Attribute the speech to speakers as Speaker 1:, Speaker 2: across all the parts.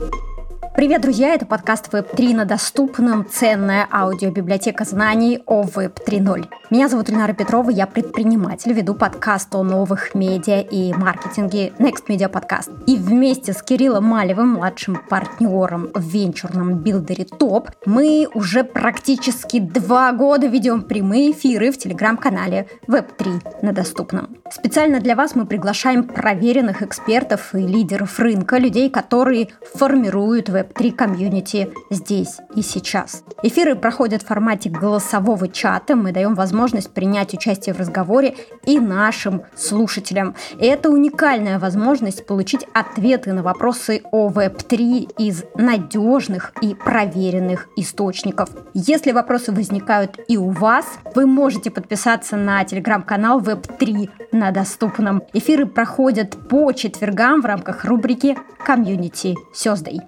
Speaker 1: you. Привет, друзья! Это подкаст Web3 на доступном. Ценная аудиобиблиотека знаний о Web 3.0. Меня зовут Ильнара Петрова, я предприниматель, веду подкаст о новых медиа и маркетинге Next Media Podcast. И вместе с Кириллом Малевым, младшим партнером в венчурном билдере ТОП, мы уже практически два года ведем прямые эфиры в телеграм-канале Web3 на доступном. Специально для вас мы приглашаем проверенных экспертов и лидеров рынка, людей, которые формируют Web Web3 комьюнити здесь и сейчас. Эфиры проходят в формате голосового чата. Мы даем возможность принять участие в разговоре и нашим слушателям. И это уникальная возможность получить ответы на вопросы о Web3 из надежных и проверенных источников. Если вопросы возникают и у вас, вы можете подписаться на телеграм-канал Web3 на доступном. Эфиры проходят по четвергам в рамках рубрики «Community Thursday».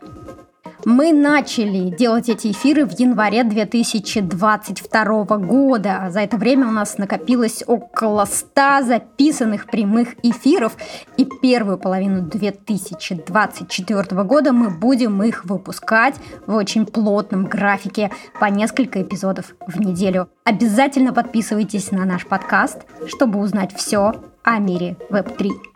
Speaker 1: Мы начали делать эти эфиры в январе 2022 года. За это время у нас накопилось около 100 записанных прямых эфиров, и первую половину 2024 года мы будем их выпускать в очень плотном графике по несколько эпизодов в неделю. Обязательно подписывайтесь на наш подкаст, чтобы узнать все о мире Web3.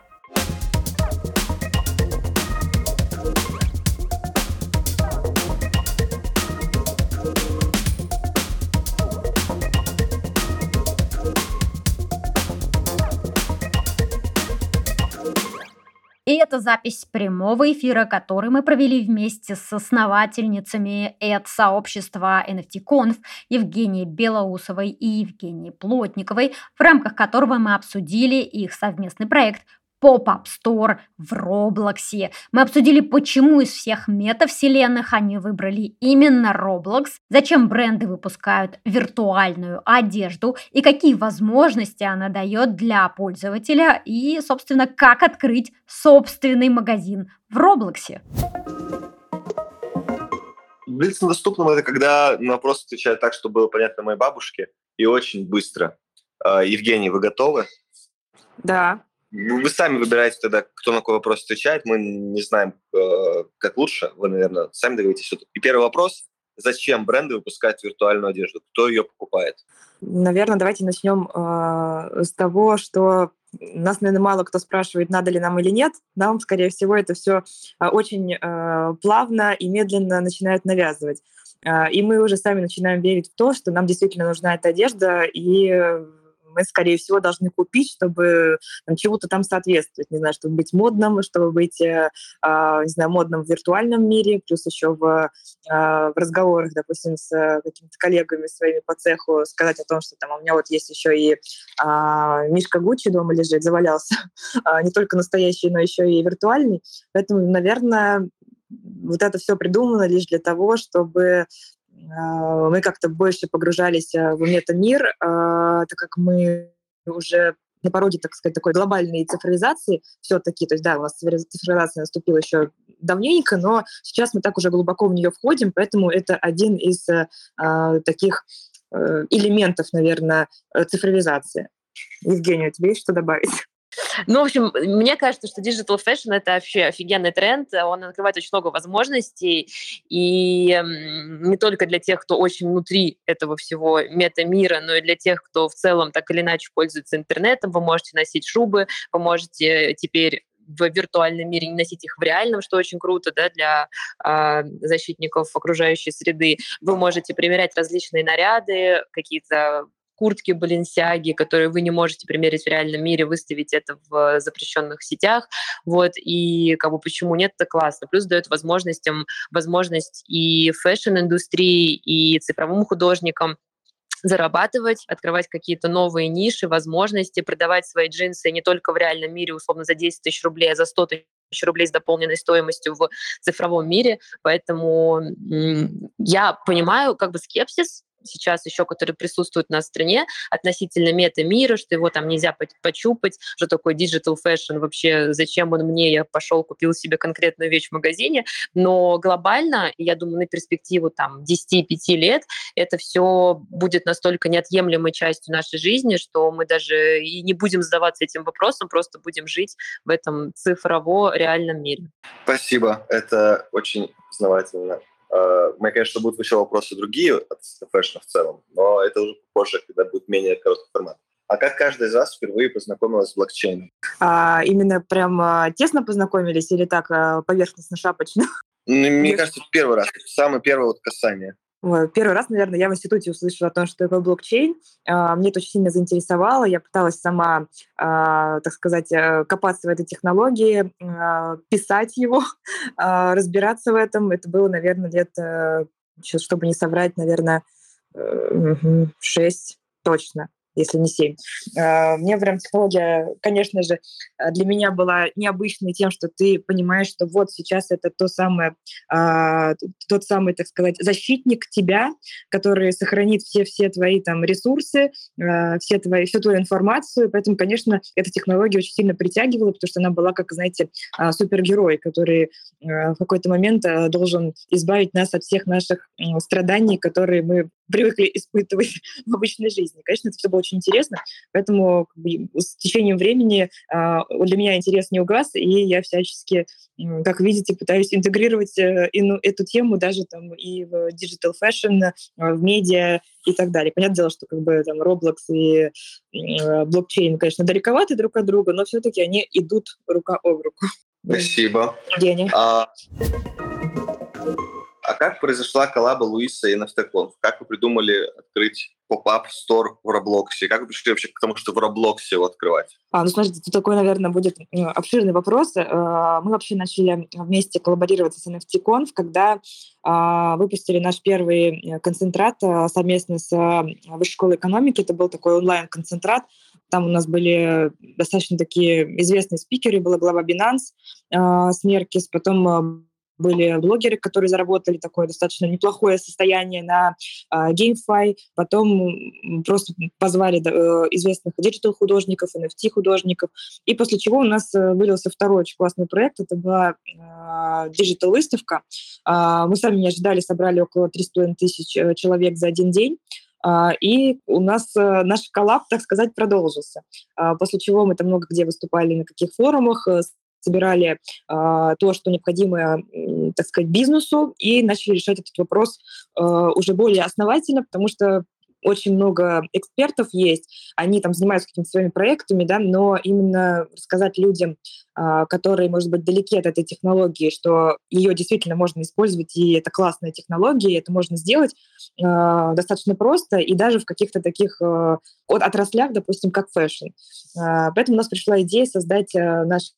Speaker 1: Это запись прямого эфира, который мы провели вместе с основательницами от сообщества NFT-Conf Евгенией Белоусовой и Евгенией Плотниковой, в рамках которого мы обсудили их совместный проект Pop-Up Store в Роблоксе. Мы обсудили, почему из всех метавселенных они выбрали именно Roblox, зачем бренды выпускают виртуальную одежду и какие возможности она дает для пользователя и, собственно, как открыть собственный магазин в Роблоксе.
Speaker 2: Блиц доступным это когда на вопрос отвечают так, чтобы было понятно моей бабушке и очень быстро. А, Евгений, вы готовы?
Speaker 3: Да.
Speaker 2: Вы сами выбираете тогда, кто на какой вопрос отвечает. Мы не знаем, э, как лучше. Вы, наверное, сами договоритесь. И первый вопрос. Зачем бренды выпускают виртуальную одежду? Кто ее покупает?
Speaker 3: Наверное, давайте начнем э, с того, что нас, наверное, мало кто спрашивает, надо ли нам или нет. Нам, скорее всего, это все э, очень э, плавно и медленно начинают навязывать. Э, и мы уже сами начинаем верить в то, что нам действительно нужна эта одежда, и мы, скорее всего, должны купить, чтобы там, чего-то там соответствовать. Не знаю, чтобы быть модным, чтобы быть, э, э, не знаю, модным в виртуальном мире, плюс еще в, э, в разговорах, допустим, с какими-то коллегами своими по цеху сказать о том, что там у меня вот есть еще и э, Мишка Гуччи дома лежит, завалялся. Не только настоящий, но еще и виртуальный. Поэтому, наверное, вот это все придумано лишь для того, чтобы а, мы как-то больше погружались а, в метамир, а, так как мы уже на пороге, так сказать, такой глобальной цифровизации все-таки, то есть да, у нас цифровизация наступила еще давненько, но сейчас мы так уже глубоко в нее входим, поэтому это один из э, таких э, элементов, наверное, цифровизации. Евгения, у тебя есть что добавить?
Speaker 4: Ну, в общем, мне кажется, что digital fashion — это вообще офигенный тренд, он открывает очень много возможностей, и не только для тех, кто очень внутри этого всего мета-мира, но и для тех, кто в целом так или иначе пользуется интернетом. Вы можете носить шубы, вы можете теперь в виртуальном мире, не носить их в реальном, что очень круто да, для э, защитников окружающей среды. Вы можете примерять различные наряды, какие-то куртки Баленсиаги, которые вы не можете примерить в реальном мире, выставить это в запрещенных сетях. Вот, и как бы почему нет, это классно. Плюс дает возможностям, возможность и фэшн-индустрии, и цифровым художникам зарабатывать, открывать какие-то новые ниши, возможности, продавать свои джинсы не только в реальном мире, условно, за 10 тысяч рублей, а за 100 тысяч рублей с дополненной стоимостью в цифровом мире. Поэтому я понимаю как бы скепсис сейчас еще, у нас в стране относительно мета-мира, что его там нельзя почупать, что такое digital fashion, вообще зачем он мне, я пошел, купил себе конкретную вещь в магазине, но глобально, я думаю, на перспективу там 10-5 лет это все будет настолько неотъемлемой частью нашей жизни, что мы даже и не будем задаваться этим вопросом, просто будем жить в этом цифрово реальном мире.
Speaker 2: Спасибо, это очень познавательно. А, у меня, конечно, будут еще вопросы другие от фэшна в целом, но это уже позже, когда будет менее короткий формат. А как каждый из вас впервые познакомилась с блокчейном?
Speaker 3: А, именно прям а, тесно познакомились или так а, поверхностно-шапочно?
Speaker 2: Ну, мне кажется, первый раз, самое первое вот касание.
Speaker 3: Первый раз, наверное, я в институте услышала о том, что такое блокчейн. А, мне это очень сильно заинтересовало. Я пыталась сама, а, так сказать, э, копаться в этой технологии, а, писать его, разбираться в этом. Это было, наверное, лет, э, чтобы не соврать, наверное, э, шесть точно если не 7. А, мне прям технология, конечно же, для меня была необычной тем, что ты понимаешь, что вот сейчас это то самое, а, тот самый, так сказать, защитник тебя, который сохранит все-все твои там ресурсы, а, все твои, всю твою информацию. Поэтому, конечно, эта технология очень сильно притягивала, потому что она была, как, знаете, супергерой, который в какой-то момент должен избавить нас от всех наших страданий, которые мы привыкли испытывать в обычной жизни. Конечно, это все было очень интересно, поэтому как бы, с течением времени э, для меня интерес не угас, и я всячески, как видите, пытаюсь интегрировать э, эту тему даже там и в digital fashion, э, в медиа и так далее. Понятное дело, что как бы там Roblox и блокчейн, конечно, далековаты друг от друга, но все-таки они идут рука об руку.
Speaker 2: Спасибо.
Speaker 3: Женя.
Speaker 2: А... А как произошла коллаба Луиса и NFTConf? Как вы придумали открыть pop-up store в Роблоксе? Как вы пришли вообще к тому, что в Роблоксе его открывать?
Speaker 3: А, ну, смотрите, тут такой, наверное, будет обширный вопрос. Э, мы вообще начали вместе коллаборировать с NFTConf, когда а, выпустили наш первый э, концентрат э, совместно с Высшей школой экономики. Это был такой онлайн-концентрат. Там у нас были достаточно такие известные спикеры. Была глава Binance Смеркис, потом были блогеры, которые заработали такое достаточно неплохое состояние на э, GameFi, потом просто позвали э, известных digital-художников, NFT-художников, и после чего у нас э, вылился второй очень классный проект, это была э, digital-выставка. Э, мы сами не ожидали, собрали около 3,5 тысяч э, человек за один день, и у нас э, наш коллаб, так сказать, продолжился. После чего мы там много где выступали на каких форумах, собирали э, то, что необходимо, э, так сказать, бизнесу, и начали решать этот вопрос э, уже более основательно, потому что очень много экспертов есть, они там занимаются какими-то своими проектами, да, но именно рассказать людям, которые, может быть, далеки от этой технологии, что ее действительно можно использовать, и это классная технология, и это можно сделать достаточно просто, и даже в каких-то таких отраслях, допустим, как фэшн. Поэтому у нас пришла идея создать наш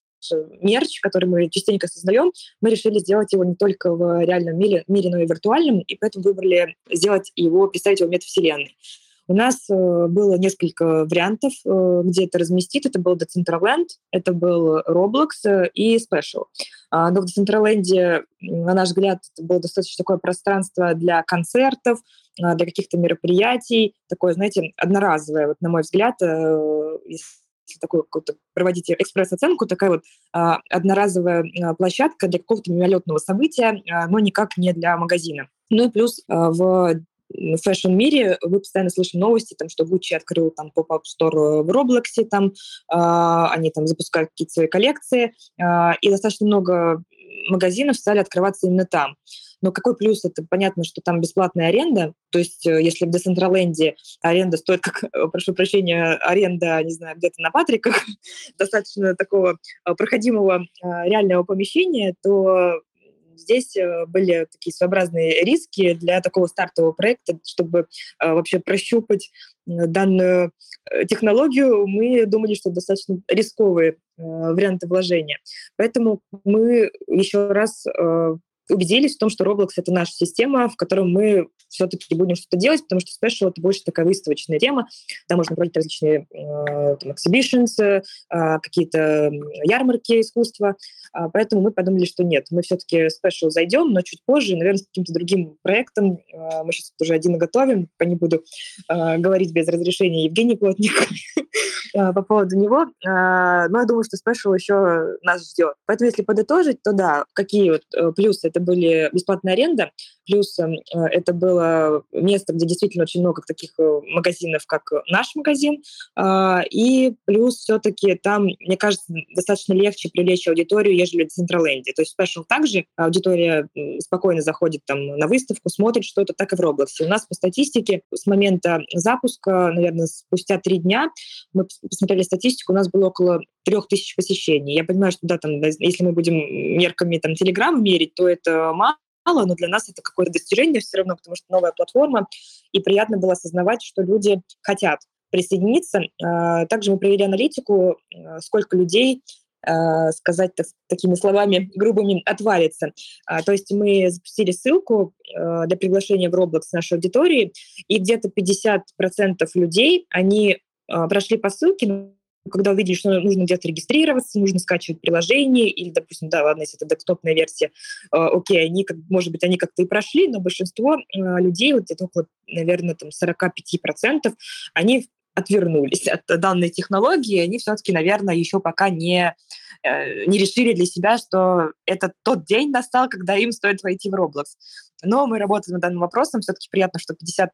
Speaker 3: мерч, который мы частенько создаем, мы решили сделать его не только в реальном мире, мире но и виртуальном, и поэтому выбрали сделать его, представить его в метавселенной. У нас э, было несколько вариантов, э, где это разместить. Это был Decentraland, это был Roblox э, и Spatial. А, но в Decentraland, на наш взгляд, это было достаточно такое пространство для концертов, для каких-то мероприятий, такое, знаете, одноразовое, вот, на мой взгляд, э, если такую какую-то проводите экспресс-оценку, такая вот а, одноразовая а, площадка для какого-то мимолетного события, а, но никак не для магазина. Ну и плюс а, в фэшн-мире вы постоянно слышите новости, там, что Gucci открыл там pop-up store в Роблоксе, там, э, они там запускают какие-то свои коллекции, э, и достаточно много магазинов стали открываться именно там. Но какой плюс? Это понятно, что там бесплатная аренда. То есть э, если в Децентраленде аренда стоит, как, э, прошу прощения, аренда, не знаю, где-то на Патриках, достаточно такого э, проходимого реального помещения, то здесь были такие своеобразные риски для такого стартового проекта, чтобы вообще прощупать данную технологию. Мы думали, что достаточно рисковые варианты вложения. Поэтому мы еще раз убедились в том, что Roblox — это наша система, в которой мы все-таки будем что-то делать, потому что Special — это больше такая выставочная тема. Там можно проводить различные э, там, exhibitions, э, какие-то ярмарки искусства. Э, поэтому мы подумали, что нет, мы все-таки Special зайдем, но чуть позже, наверное, с каким-то другим проектом. Э, мы сейчас уже один готовим, пока не буду э, говорить без разрешения Евгения Плотника э, по поводу него. Э, но я думаю, что Special еще нас ждет. Поэтому, если подытожить, то да, какие вот э, плюсы? Это были бесплатная аренда, плюс э, это было место, где действительно очень много таких э, магазинов, как наш магазин, а, и плюс все-таки там, мне кажется, достаточно легче привлечь аудиторию, ежели в Централенде. То есть Special также аудитория спокойно заходит там на выставку, смотрит что-то, так и в Roblox. У нас по статистике с момента запуска, наверное, спустя три дня, мы посмотрели статистику, у нас было около трех тысяч посещений. Я понимаю, что да, там, если мы будем мерками там, Телеграма мерить, то это мало, но для нас это какое-то достижение все равно, потому что новая платформа, и приятно было осознавать, что люди хотят присоединиться. А, также мы провели аналитику, а, сколько людей а, сказать так, такими словами грубыми, отвалится. То есть мы запустили ссылку для приглашения в Roblox нашей аудитории, и где-то 50% людей, они прошли по ссылке, когда увидели, что нужно где-то регистрироваться, нужно скачивать приложение, или, допустим, да, ладно, если это десктопная версия, э, окей, они, как, может быть, они как-то и прошли, но большинство э, людей, вот где-то около, наверное, там 45%, они отвернулись от данной технологии, они все-таки, наверное, еще пока не, э, не решили для себя, что это тот день настал, когда им стоит войти в Roblox. Но мы работаем над данным вопросом. Все-таки приятно, что 50%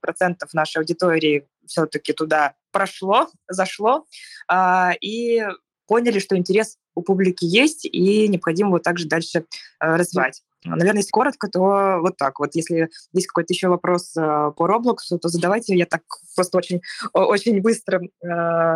Speaker 3: нашей аудитории все-таки туда прошло, зашло, а, и поняли, что интерес у публики есть, и необходимо его также дальше э, развивать. Наверное, если коротко, то вот так. Вот если есть какой-то еще вопрос э, по Roblox, то задавайте. Я так просто очень, очень быстро э,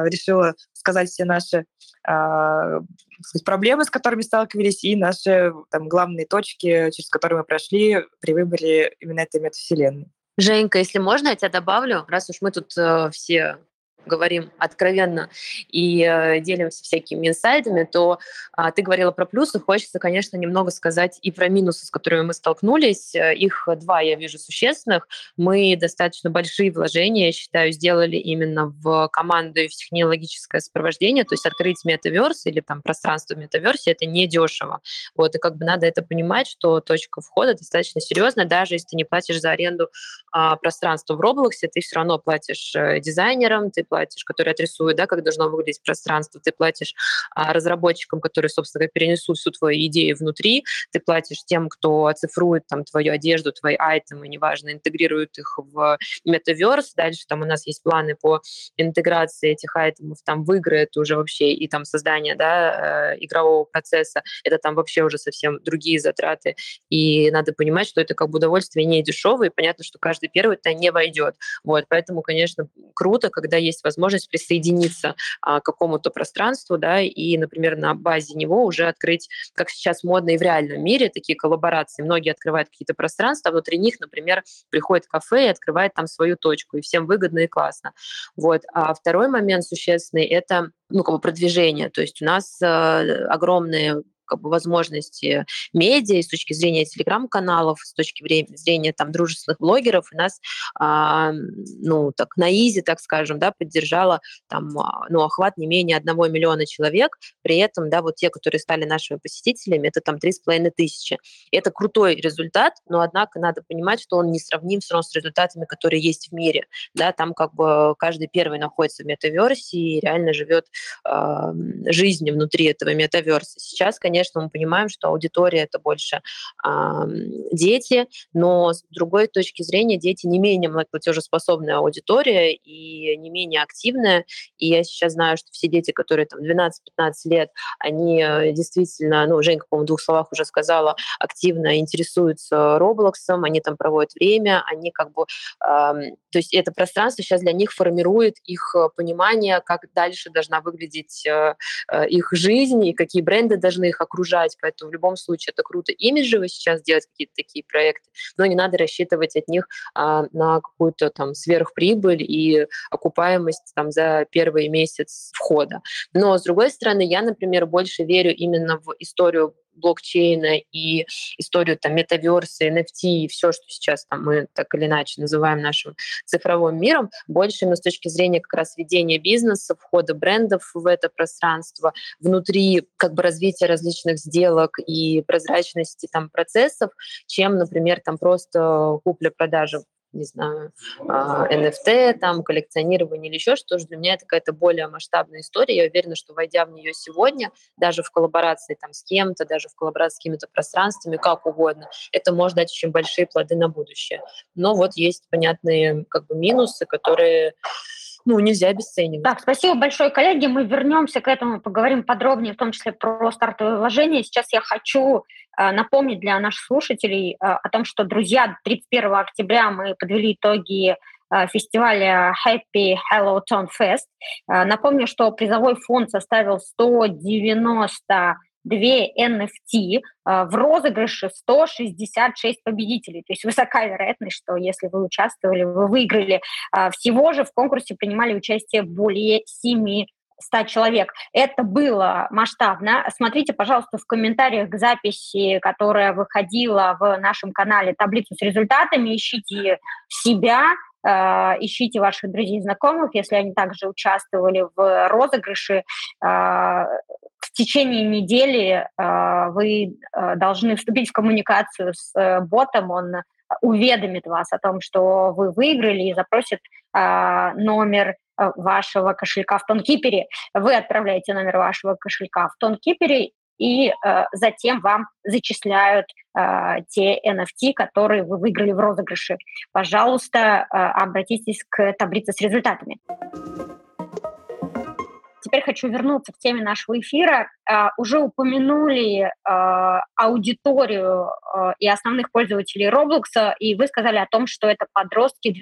Speaker 3: решила сказать все наши э, сказать, проблемы, с которыми сталкивались, и наши там, главные точки, через которые мы прошли при выборе именно этой метавселенной.
Speaker 4: Женька, если можно, я тебя добавлю, раз уж мы тут э, все говорим откровенно и э, делимся всякими инсайдами, то э, ты говорила про плюсы, хочется, конечно, немного сказать и про минусы, с которыми мы столкнулись. Э, их два я вижу существенных. Мы достаточно большие вложения, я считаю, сделали именно в команду и в технологическое сопровождение, то есть открыть метаверс или там пространство метаверсе это не дешево. Вот, и как бы надо это понимать, что точка входа достаточно серьезная, даже если ты не платишь за аренду а, пространства в Roblox, ты все равно платишь э, дизайнерам, ты платишь, которые отрисуют, да, как должно выглядеть пространство, ты платишь а, разработчикам, которые, собственно, перенесут всю твою идею внутри, ты платишь тем, кто оцифрует там твою одежду, твои айтемы, неважно, интегрирует их в метаверс. Дальше там у нас есть планы по интеграции этих айтемов там в игры, это уже вообще и там создание, да, э, игрового процесса, это там вообще уже совсем другие затраты. И надо понимать, что это как бы удовольствие не дешевое, и понятно, что каждый первый это не войдет. Вот, поэтому, конечно, круто, когда есть возможность присоединиться а, к какому-то пространству, да, и, например, на базе него уже открыть, как сейчас модно и в реальном мире, такие коллаборации. Многие открывают какие-то пространства, а внутри них, например, приходит кафе и открывает там свою точку, и всем выгодно и классно. Вот. А второй момент существенный — это ну, как бы продвижение. То есть у нас э, огромные как бы, возможности медиа, и с точки зрения телеграм-каналов, с точки зрения там, дружественных блогеров, и нас, а, ну, так, на изи, так скажем, да, поддержала там, а, ну, охват не менее одного миллиона человек, при этом, да, вот те, которые стали нашими посетителями, это там три с половиной тысячи. Это крутой результат, но, однако, надо понимать, что он не сравним с результатами, которые есть в мире, да, там как бы каждый первый находится в метаверсе и реально живет э, жизнью внутри этого метаверса. Сейчас, конечно, конечно, мы понимаем, что аудитория это больше э, дети, но с другой точки зрения дети не менее платежеспособная аудитория и не менее активная. И я сейчас знаю, что все дети, которые там 12-15 лет, они э, действительно, ну, Женька, по-моему, в двух словах уже сказала, активно интересуются Роблоксом, они там проводят время, они как бы... Э, то есть это пространство сейчас для них формирует их э, понимание, как дальше должна выглядеть э, э, их жизнь и какие бренды должны их окружать, поэтому в любом случае это круто имиджево сейчас делать какие-то такие проекты, но не надо рассчитывать от них а, на какую-то там сверхприбыль и окупаемость там за первый месяц входа. Но с другой стороны, я, например, больше верю именно в историю блокчейна и историю там метаверса, NFT и все, что сейчас там мы так или иначе называем нашим цифровым миром, больше именно с точки зрения как раз ведения бизнеса, входа брендов в это пространство, внутри как бы развития различных сделок и прозрачности там процессов, чем, например, там просто купля-продажа не знаю, NFT, а, там, коллекционирование или еще что-то, для меня это какая-то более масштабная история. Я уверена, что войдя в нее сегодня, даже в коллаборации там, с кем-то, даже в коллаборации с какими-то пространствами, как угодно, это может дать очень большие плоды на будущее. Но вот есть понятные как бы минусы, которые ну, нельзя обесценивать.
Speaker 5: Так, спасибо большое, коллеги. Мы вернемся к этому, поговорим подробнее, в том числе про стартовые вложения. Сейчас я хочу э, напомнить для наших слушателей э, о том, что, друзья, 31 октября мы подвели итоги э, фестиваля Happy Hello Tone Fest. Напомню, что призовой фонд составил 190 две NFT, а, в розыгрыше 166 победителей. То есть высокая вероятность, что если вы участвовали, вы выиграли. А, всего же в конкурсе принимали участие более 7 100 человек. Это было масштабно. Смотрите, пожалуйста, в комментариях к записи, которая выходила в нашем канале, таблицу с результатами, ищите себя, а, ищите ваших друзей и знакомых, если они также участвовали в розыгрыше в течение недели э, вы э, должны вступить в коммуникацию с э, ботом, он уведомит вас о том, что вы выиграли и запросит номер вашего кошелька в Тонкипере. Вы отправляете номер вашего кошелька в Тонкипере, и э, затем вам зачисляют э, те NFT, которые вы выиграли в розыгрыше. Пожалуйста, э, обратитесь к таблице с результатами. Теперь хочу вернуться к теме нашего эфира. Uh, уже упомянули uh, аудиторию uh, и основных пользователей Roblox, и вы сказали о том, что это подростки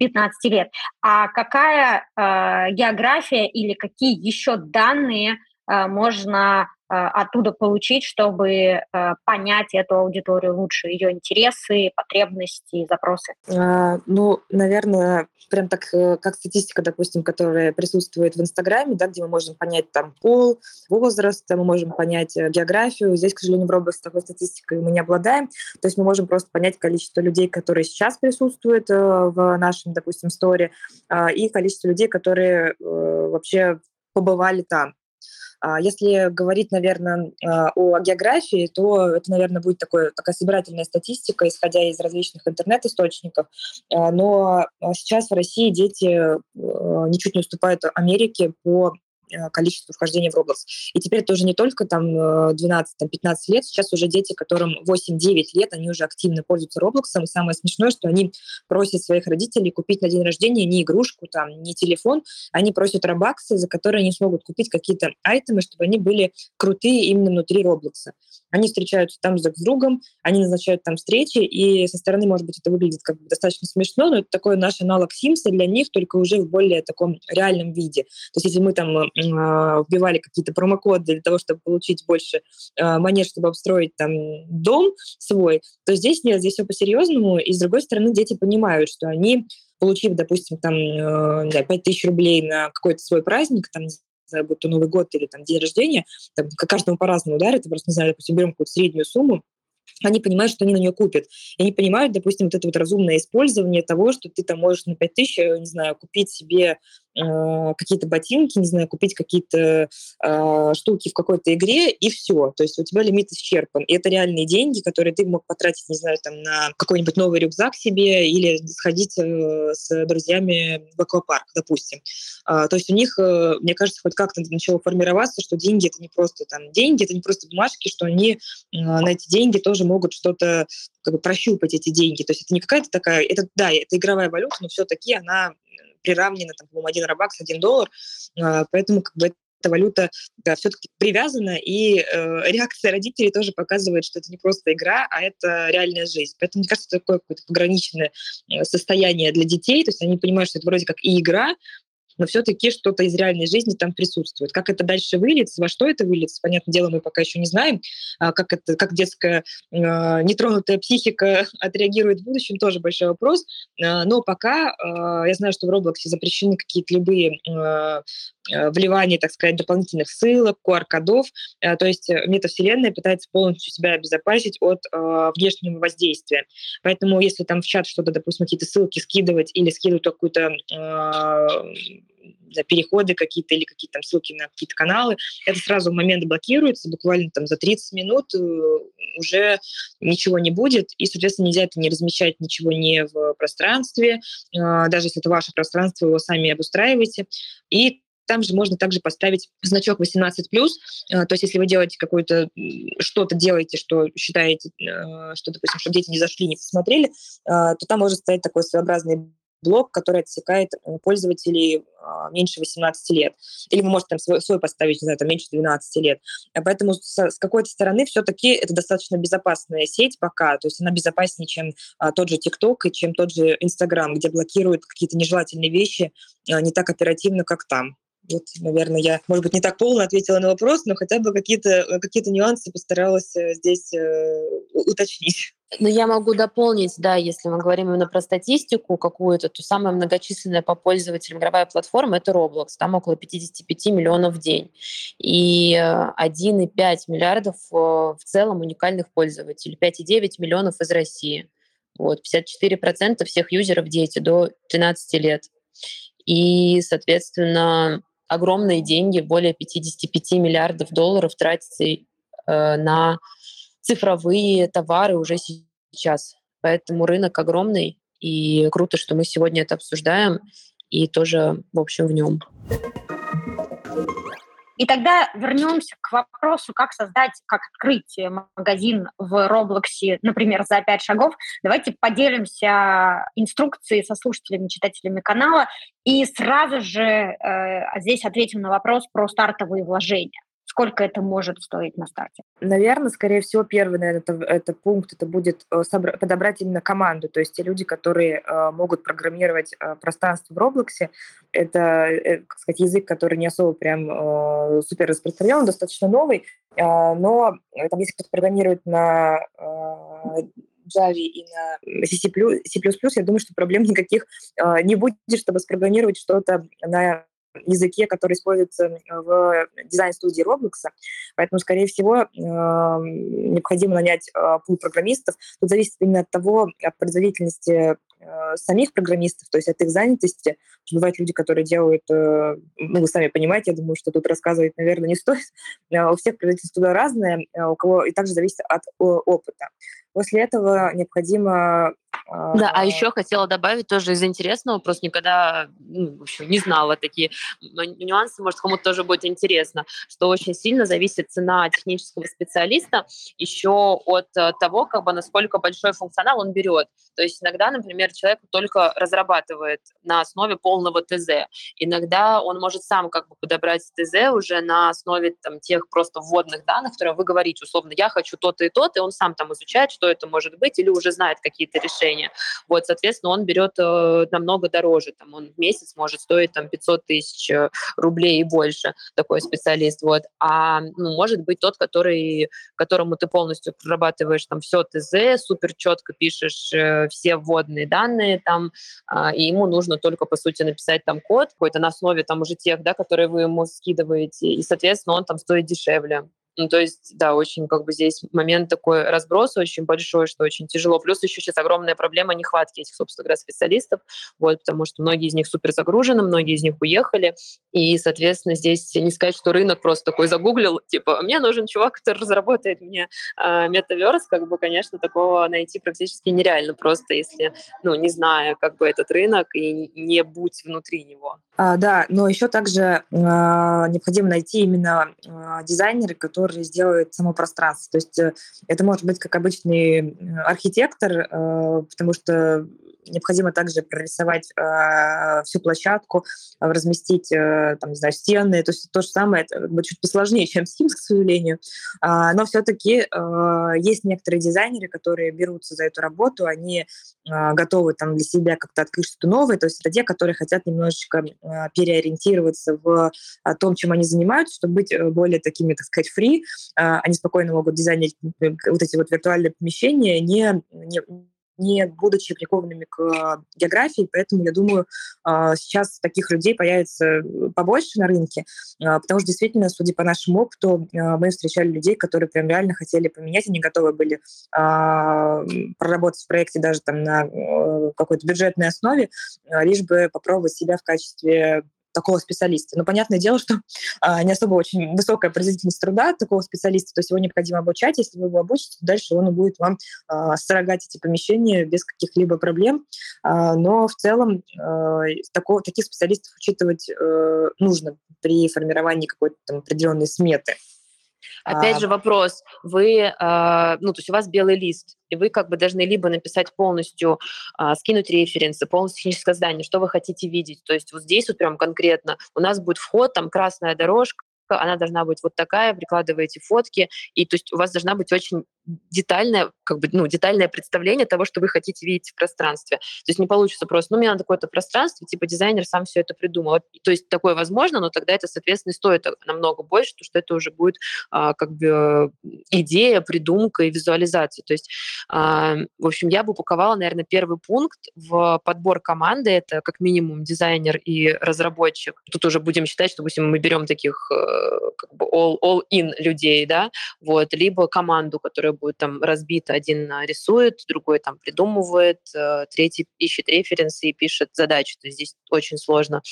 Speaker 5: 12-15 лет. А какая география или какие еще данные можно а, оттуда получить, чтобы а, понять эту аудиторию лучше, ее интересы, потребности, запросы?
Speaker 3: А, ну, наверное, прям так, э, как статистика, допустим, которая присутствует в Инстаграме, да, где мы можем понять там пол, возраст, мы можем понять э, географию. Здесь, к сожалению, в Roblox такой статистикой мы не обладаем. То есть мы можем просто понять количество людей, которые сейчас присутствуют э, в нашем, допустим, сторе, и количество людей, которые вообще побывали там. А если говорить, наверное, а, о географии, то это, наверное, будет такое, такая собирательная статистика, исходя из различных интернет-источников. А, но сейчас в России дети ничуть не уступают Америке по количество вхождения в Roblox. И теперь это уже не только там 12-15 э, лет, сейчас уже дети, которым 8-9 лет, они уже активно пользуются Roblox. И самое смешное, что они просят своих родителей купить на день рождения не игрушку, там, не телефон, они просят робаксы, за которые они смогут купить какие-то айтемы, чтобы они были крутые именно внутри Roblox. Они встречаются там друг с другом, они назначают там встречи, и со стороны, может быть, это выглядит как бы достаточно смешно, но это такой наш аналог Симса для них, только уже в более таком реальном виде. То есть если мы там э, вбивали какие-то промокоды для того, чтобы получить больше э, монет, чтобы обстроить там дом свой, то здесь нет, здесь все по-серьезному, и с другой стороны дети понимают, что они получив, допустим, там, э, 5 тысяч рублей на какой-то свой праздник, там, будь то Новый год или там день рождения, там, каждому по-разному ударит, я просто не знаю, допустим, берем какую-то среднюю сумму, они понимают, что они на нее купят. И они понимают, допустим, вот это вот разумное использование того, что ты там можешь на 5 тысяч, не знаю, купить себе э, какие-то ботинки, не знаю, купить какие-то э, штуки в какой-то игре, и все. То есть у тебя лимит исчерпан. И это реальные деньги, которые ты мог потратить, не знаю, там на какой-нибудь новый рюкзак себе или сходить э, с друзьями в аквапарк, допустим. Э, то есть у них, э, мне кажется, хоть как-то начало формироваться, что деньги — это не просто там деньги, это не просто бумажки, что они э, на эти деньги тоже могут что-то как бы прощупать эти деньги. То есть это не какая-то такая, это да, это игровая валюта, но все-таки она приравнена, там, по-моему, один рабакс, один доллар, а, поэтому как бы эта валюта да, все-таки привязана, и э, реакция родителей тоже показывает, что это не просто игра, а это реальная жизнь. Поэтому, мне кажется, это такое какое-то пограничное э, состояние для детей, то есть они понимают, что это вроде как и игра, но все-таки что-то из реальной жизни там присутствует. Как это дальше выльется, во что это выльется, понятное дело, мы пока еще не знаем. А как, это, как детская э, нетронутая психика отреагирует в будущем, тоже большой вопрос. Э, но пока э, я знаю, что в Roblox запрещены какие-то любые э, Э, вливание, так сказать, дополнительных ссылок, QR-кодов. Э, то есть э, метавселенная пытается полностью себя обезопасить от внешнего воздействия. Поэтому если там в чат что-то, допустим, какие-то ссылки скидывать или скидывать какую-то за переходы какие-то или какие-то там ссылки на какие-то каналы, это сразу в момент блокируется, буквально там за 30 минут уже ничего не будет, и, соответственно, нельзя это не размещать ничего не в пространстве, даже если это ваше пространство, вы его сами обустраиваете, и там же можно также поставить значок 18+, э, то есть если вы делаете какое-то, что-то делаете, что считаете, э, что, допустим, чтобы дети не зашли, не посмотрели, э, то там может стоять такой своеобразный блок, который отсекает пользователей меньше 18 лет. Или вы можете там свой, свой поставить, не знаю, там меньше 12 лет. Поэтому с, с какой-то стороны все-таки это достаточно безопасная сеть пока, то есть она безопаснее, чем а, тот же TikTok и чем тот же Instagram, где блокируют какие-то нежелательные вещи а, не так оперативно, как там. Вот, наверное, я, может быть, не так полно ответила на вопрос, но хотя бы какие-то э, какие нюансы постаралась э, здесь э, уточнить.
Speaker 4: Ну, я могу дополнить, да, если мы говорим именно про статистику какую-то, то самая многочисленная по пользователям игровая платформа — это Roblox. Там около 55 миллионов в день. И 1,5 миллиардов в целом уникальных пользователей. 5,9 миллионов из России. Вот, 54% всех юзеров дети до 13 лет. И, соответственно, огромные деньги, более 55 миллиардов долларов тратится э, на цифровые товары уже сейчас. Поэтому рынок огромный, и круто, что мы сегодня это обсуждаем и тоже, в общем, в нем.
Speaker 1: И тогда вернемся к вопросу, как создать, как открыть магазин в Роблоксе, например, за пять шагов. Давайте поделимся инструкцией со слушателями, читателями канала и сразу же э, здесь ответим на вопрос про стартовые вложения сколько это может стоить на старте?
Speaker 3: Наверное, скорее всего, первый, наверное, это, это пункт, это будет э, подобрать именно команду, то есть те люди, которые э, могут программировать э, пространство в Роблоксе, это, как сказать, язык, который не особо прям супер распространен, достаточно новый, но там, если кто-то программирует на Java и на C++, C++, я думаю, что проблем никаких не будет, чтобы спрограммировать что-то на языке, который используется в дизайн-студии Roblox. Поэтому, скорее всего, необходимо нанять а, пул программистов. Тут зависит именно от того, от производительности самих программистов, то есть от их занятости. Бывают люди, которые делают, э, ну, вы сами понимаете, я думаю, что тут рассказывать, наверное, не стоит. У всех производительство туда разное, у кого и также зависит от опыта. После этого необходимо
Speaker 4: да, а еще хотела добавить тоже из интересного, просто никогда ну, в общем, не знала такие нюансы, может, кому-то тоже будет интересно, что очень сильно зависит цена технического специалиста еще от э, того, как бы, насколько большой функционал он берет. То есть иногда, например, человек только разрабатывает на основе полного ТЗ. Иногда он может сам как бы подобрать ТЗ уже на основе там, тех просто вводных данных, которые вы говорите, условно, я хочу то-то и то-то, и он сам там изучает, что это может быть, или уже знает какие-то решения. Вот, соответственно, он берет э, намного дороже. Там он в месяц может стоить там 500 тысяч э, рублей и больше, такой специалист. Вот. А ну, может быть тот, который, которому ты полностью прорабатываешь там все ТЗ, супер четко пишешь э, все вводные данные там, э, и ему нужно только, по сути, написать там код какой-то на основе там уже тех, да, которые вы ему скидываете, и, соответственно, он там стоит дешевле. Ну, то есть, да, очень как бы здесь момент такой разброс очень большой, что очень тяжело. Плюс еще сейчас огромная проблема нехватки этих, собственно говоря, специалистов, вот, потому что многие из них супер загружены, многие из них уехали, и, соответственно, здесь не сказать, что рынок просто такой загуглил, типа, мне нужен чувак, который разработает мне э, метаверс, как бы, конечно, такого найти практически нереально просто, если, ну, не зная, как бы, этот рынок и не будь внутри него.
Speaker 3: А, да, но еще также э, необходимо найти именно э, дизайнеры, которые сделают само пространство. То есть э, это может быть как обычный архитектор, э, потому что необходимо также прорисовать э, всю площадку, разместить, э, там, не знаю, стены. То есть то же самое, это как бы чуть посложнее, чем Sims, к сожалению. Э, но все-таки э, есть некоторые дизайнеры, которые берутся за эту работу, они э, готовы там для себя как-то открыть что-то новое. То есть это те, которые хотят немножечко э, переориентироваться в о том, чем они занимаются, чтобы быть э, более такими, так сказать, фри. Э, они спокойно могут дизайнить вот эти вот виртуальные помещения, не, не не будучи прикованными к э, географии, поэтому, я думаю, а, сейчас таких людей появится э, побольше на рынке, а, потому что действительно, судя по нашему опыту, а, мы встречали людей, которые прям реально хотели поменять, они готовы были проработать в проекте даже там на э, какой-то бюджетной основе, лишь бы попробовать себя в качестве такого специалиста. Но понятное дело, что а, не особо очень высокая производительность труда такого специалиста, то есть его необходимо обучать. Если вы его обучите, то дальше он будет вам а, строгать эти помещения без каких-либо проблем. А, но в целом а, такого, таких специалистов учитывать а, нужно при формировании какой-то там определенной сметы.
Speaker 4: Опять а... же вопрос, вы, э, ну, то есть у вас белый лист, и вы как бы должны либо написать полностью, э, скинуть референсы, полностью техническое задание, что вы хотите видеть. То есть вот здесь вот прям конкретно у нас будет вход, там красная дорожка, она должна быть вот такая, прикладываете фотки, и то есть у вас должна быть очень детальное, как бы, ну, детальное представление того, что вы хотите видеть в пространстве. То есть не получится просто, ну, мне надо какое-то пространство, типа дизайнер сам все это придумал. То есть такое возможно, но тогда это, соответственно, стоит намного больше, потому что это уже будет а, как бы идея, придумка и визуализация. То есть, а, в общем, я бы упаковала, наверное, первый пункт в подбор команды. Это как минимум дизайнер и разработчик. Тут уже будем считать, что, допустим, мы берем таких э, как бы all, all людей, да, вот, либо команду, которая будет там разбита. Один рисует, другой там придумывает, э, третий ищет референсы и пишет задачи. То есть здесь очень сложно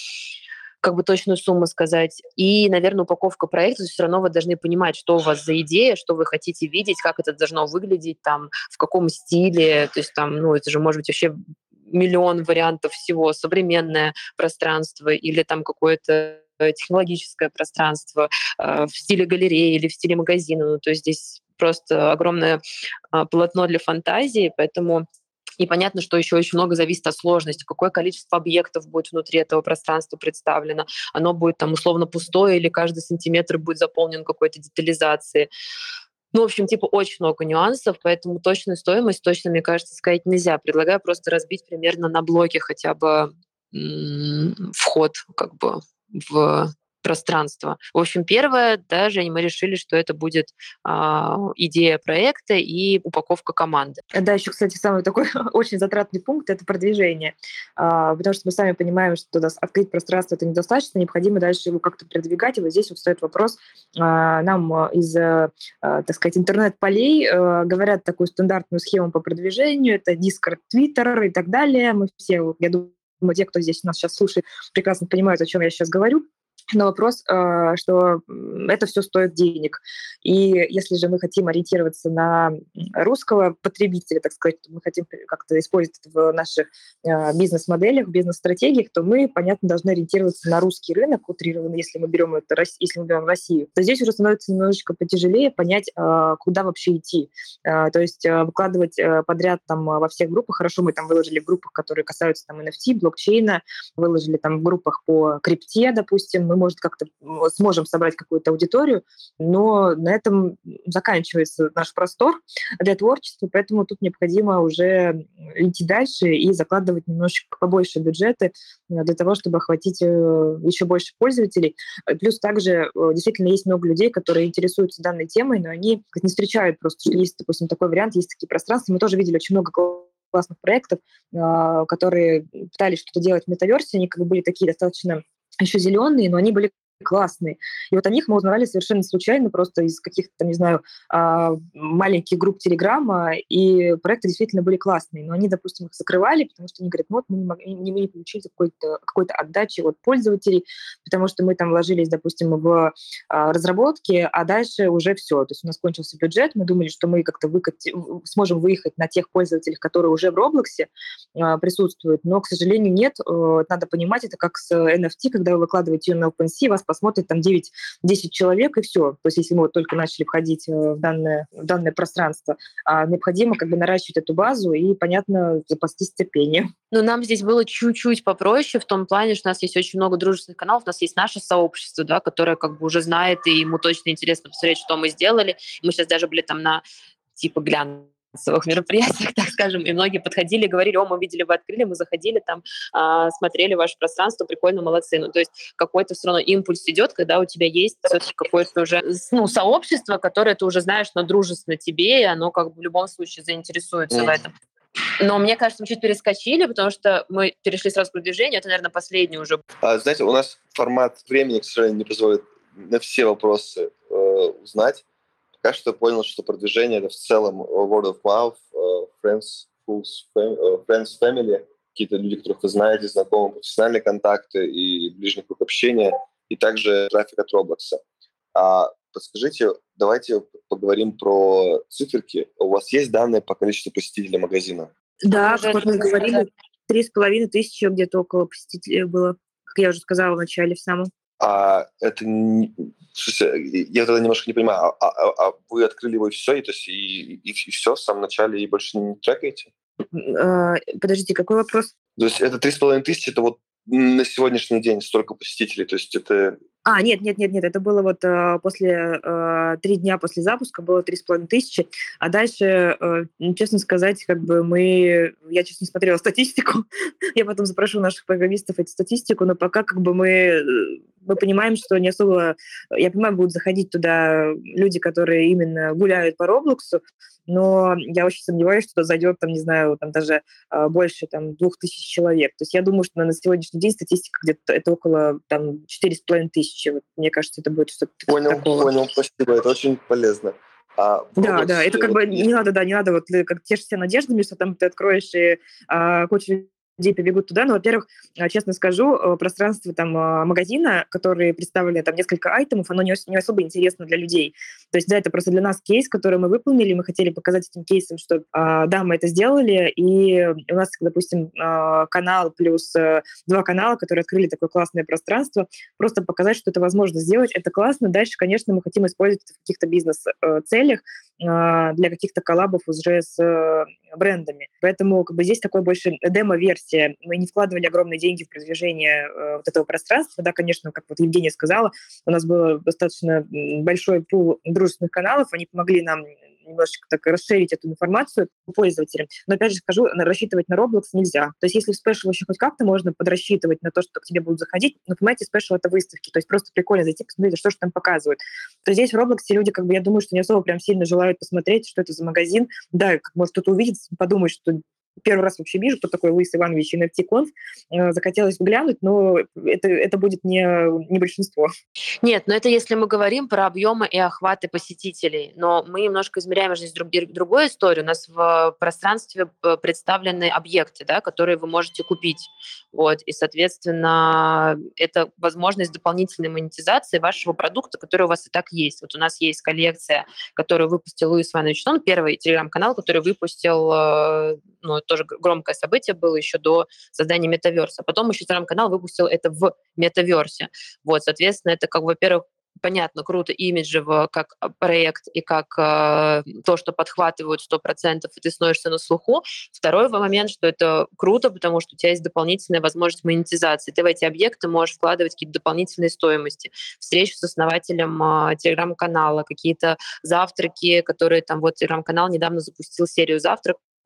Speaker 4: как бы точную сумму сказать. И, наверное, упаковка проекта, все равно вы должны понимать, что у вас за идея, что вы хотите видеть, как это должно выглядеть, там, в каком стиле. То есть там, ну, это же может быть вообще миллион вариантов всего, современное пространство или там какое-то технологическое пространство э, в стиле галереи или в стиле магазина. Ну, то есть здесь просто огромное а, полотно для фантазии, поэтому и понятно, что еще очень много зависит от сложности, какое количество объектов будет внутри этого пространства представлено. Оно будет там условно пустое или каждый сантиметр будет заполнен какой-то детализацией. Ну, в общем, типа очень много нюансов, поэтому точную стоимость точно, мне кажется, сказать нельзя. Предлагаю просто разбить примерно на блоки хотя бы вход как бы в пространство. В общем, первое, даже мы решили, что это будет а, идея проекта и упаковка команды.
Speaker 3: Да, еще, кстати, самый такой очень затратный пункт — это продвижение. А, потому что мы сами понимаем, что да, открыть пространство — это недостаточно, необходимо дальше его как-то продвигать. И вот здесь вот стоит вопрос. А, нам из, а, так сказать, интернет-полей а, говорят такую стандартную схему по продвижению. Это Discord, Twitter и так далее. Мы все, я думаю, те, кто здесь нас сейчас слушает, прекрасно понимают, о чем я сейчас говорю но вопрос, а, что это все стоит денег. И если же мы хотим ориентироваться на русского потребителя, так сказать, мы хотим как-то использовать это в наших а, бизнес-моделях, бизнес-стратегиях, то мы, понятно, должны ориентироваться на русский рынок, утрированно, если мы берем это, если мы берем Россию. То здесь уже становится немножечко потяжелее понять, а, куда вообще идти. То есть выкладывать подряд там во всех группах, хорошо, мы там выложили в группах, которые касаются там NFT, блокчейна, выложили там в группах по крипте, допустим, мы может, как-то сможем собрать какую-то аудиторию, но на этом заканчивается наш простор для творчества, поэтому тут необходимо уже идти дальше и закладывать немножечко побольше бюджеты э, для того, чтобы охватить э, еще больше пользователей. Плюс также э, действительно есть много людей, которые интересуются данной темой, но они не встречают просто, что есть, допустим, такой вариант, есть такие пространства. Мы тоже видели очень много классных проектов, которые пытались что-то делать в метаверсе, они как бы были такие достаточно еще зеленые, но они были классные. И вот о них мы узнавали совершенно случайно, просто из каких-то, не знаю, а, маленьких групп Телеграма, и проекты действительно были классные. Но они, допустим, их закрывали, потому что они говорят, вот мы не, могли, не, не получили какой-то какой отдачи от пользователей, потому что мы там вложились, допустим, в а, разработки, а дальше уже все. То есть у нас кончился бюджет, мы думали, что мы как-то выкати, сможем выехать на тех пользователей, которые уже в Роблоксе а, присутствуют, но, к сожалению, нет. Надо понимать, это как с NFT, когда вы выкладываете ее на OpenSea, вас посмотрит там 9-10 человек, и все. То есть если мы вот только начали входить в данное, в данное пространство, а необходимо как бы наращивать эту базу и, понятно, запастись терпением.
Speaker 4: Ну, нам здесь было чуть-чуть попроще в том плане, что у нас есть очень много дружественных каналов, у нас есть наше сообщество, да, которое как бы уже знает, и ему точно интересно посмотреть, что мы сделали. Мы сейчас даже были там на типа глянцевых мероприятиях, так скажем, и многие подходили, говорили, о, мы видели, вы открыли, мы заходили там, э, смотрели ваше пространство, прикольно, молодцы. Ну, то есть какой-то все равно импульс идет, когда у тебя есть все-таки какое-то уже ну, сообщество, которое ты уже знаешь, но дружественно тебе, и оно как бы в любом случае заинтересуется mm. в этом. Но мне кажется, мы чуть перескочили, потому что мы перешли сразу к продвижению. Это, наверное, последний уже.
Speaker 2: А, знаете, у нас формат времени, к сожалению, не позволит на все вопросы э, узнать. Пока что понял, что продвижение это в целом word of mouth, э, friends, fools, э, friends, family, какие-то люди, которых вы знаете, знакомые, профессиональные контакты и ближний круг общения, и также трафик от Roblox. А подскажите, давайте поговорим про циферки. У вас есть данные по количеству посетителей магазина?
Speaker 3: Да, как мы говорили, три с половиной тысячи где-то около посетителей было, как я уже сказала в начале в самом.
Speaker 2: А это не... я тогда немножко не понимаю, а, а, а вы открыли его и все, и, то есть, и, и, и все в самом начале, и больше не трекаете?
Speaker 3: А, подождите, какой вопрос?
Speaker 2: То есть это три с половиной тысячи, это вот на сегодняшний день столько посетителей, то есть это
Speaker 3: а, нет, нет, нет, нет, это было вот э, после э, три дня после запуска, было три с половиной тысячи, а дальше, э, честно сказать, как бы мы, я честно не смотрела статистику, я потом запрошу наших программистов эту статистику, но пока как бы мы, мы понимаем, что не особо, я понимаю, будут заходить туда люди, которые именно гуляют по Роблоксу, но я очень сомневаюсь, что зайдет там, не знаю, там даже э, больше там двух тысяч человек. То есть я думаю, что на сегодняшний день статистика где-то это около там четыре с половиной тысячи. Вот, мне кажется, это будет что-то
Speaker 2: Понял,
Speaker 3: такого.
Speaker 2: понял, спасибо, это очень полезно.
Speaker 3: А, да, да, это как бы не надо, да, не надо вот как тешься надеждами, что там ты откроешь и а, кучу людей побегут туда. Но, во-первых, э, честно скажу, э, пространство там э, магазина, которые представлены там несколько айтемов, оно не, не особо интересно для людей. То есть, да, это просто для нас кейс, который мы выполнили, мы хотели показать этим кейсом, что да, мы это сделали, и у нас, допустим, канал плюс два канала, которые открыли такое классное пространство, просто показать, что это возможно сделать, это классно. Дальше, конечно, мы хотим использовать это в каких-то бизнес-целях, для каких-то коллабов уже с брендами. Поэтому как бы здесь такой больше демо-версия. Мы не вкладывали огромные деньги в продвижение э, вот этого пространства. Да, конечно, как вот Евгения сказала, у нас был достаточно большой пул дружественных каналов, они помогли нам немножечко так расширить эту информацию пользователям. Но опять же скажу, рассчитывать на Roblox нельзя. То есть если в Special еще хоть как-то можно подрасчитывать на то, что к тебе будут заходить, но, понимаете, Special — это выставки, то есть просто прикольно зайти, посмотреть, что же там показывают. То здесь в Roblox люди, как бы, я думаю, что не особо прям сильно желают посмотреть, что это за магазин. Да, как может кто-то увидит, подумать, что первый раз вообще вижу, кто такой Луис Иванович и NFT-конф. Э, захотелось глянуть, но это, это будет не, не большинство.
Speaker 4: Нет, но это если мы говорим про объемы и охваты посетителей. Но мы немножко измеряем здесь друг, другую историю. У нас в пространстве э, представлены объекты, да, которые вы можете купить. Вот, и, соответственно, это возможность дополнительной монетизации вашего продукта, который у вас и так есть. Вот у нас есть коллекция, которую выпустил Луис Иванович Он первый телеграм-канал, который выпустил э, тоже громкое событие было еще до создания метаверса. Потом еще Телеграм-канал выпустил это в метаверсе. Вот, соответственно, это, как, во-первых, понятно, круто имиджево, как а, проект и как э, то, что подхватывают 100%, и ты становишься на слуху. Второй момент, что это круто, потому что у тебя есть дополнительная возможность монетизации. Ты в эти объекты можешь вкладывать какие-то дополнительные стоимости. Встречу с основателем э, телеграм-канала, какие-то завтраки, которые там, вот телеграм-канал недавно запустил серию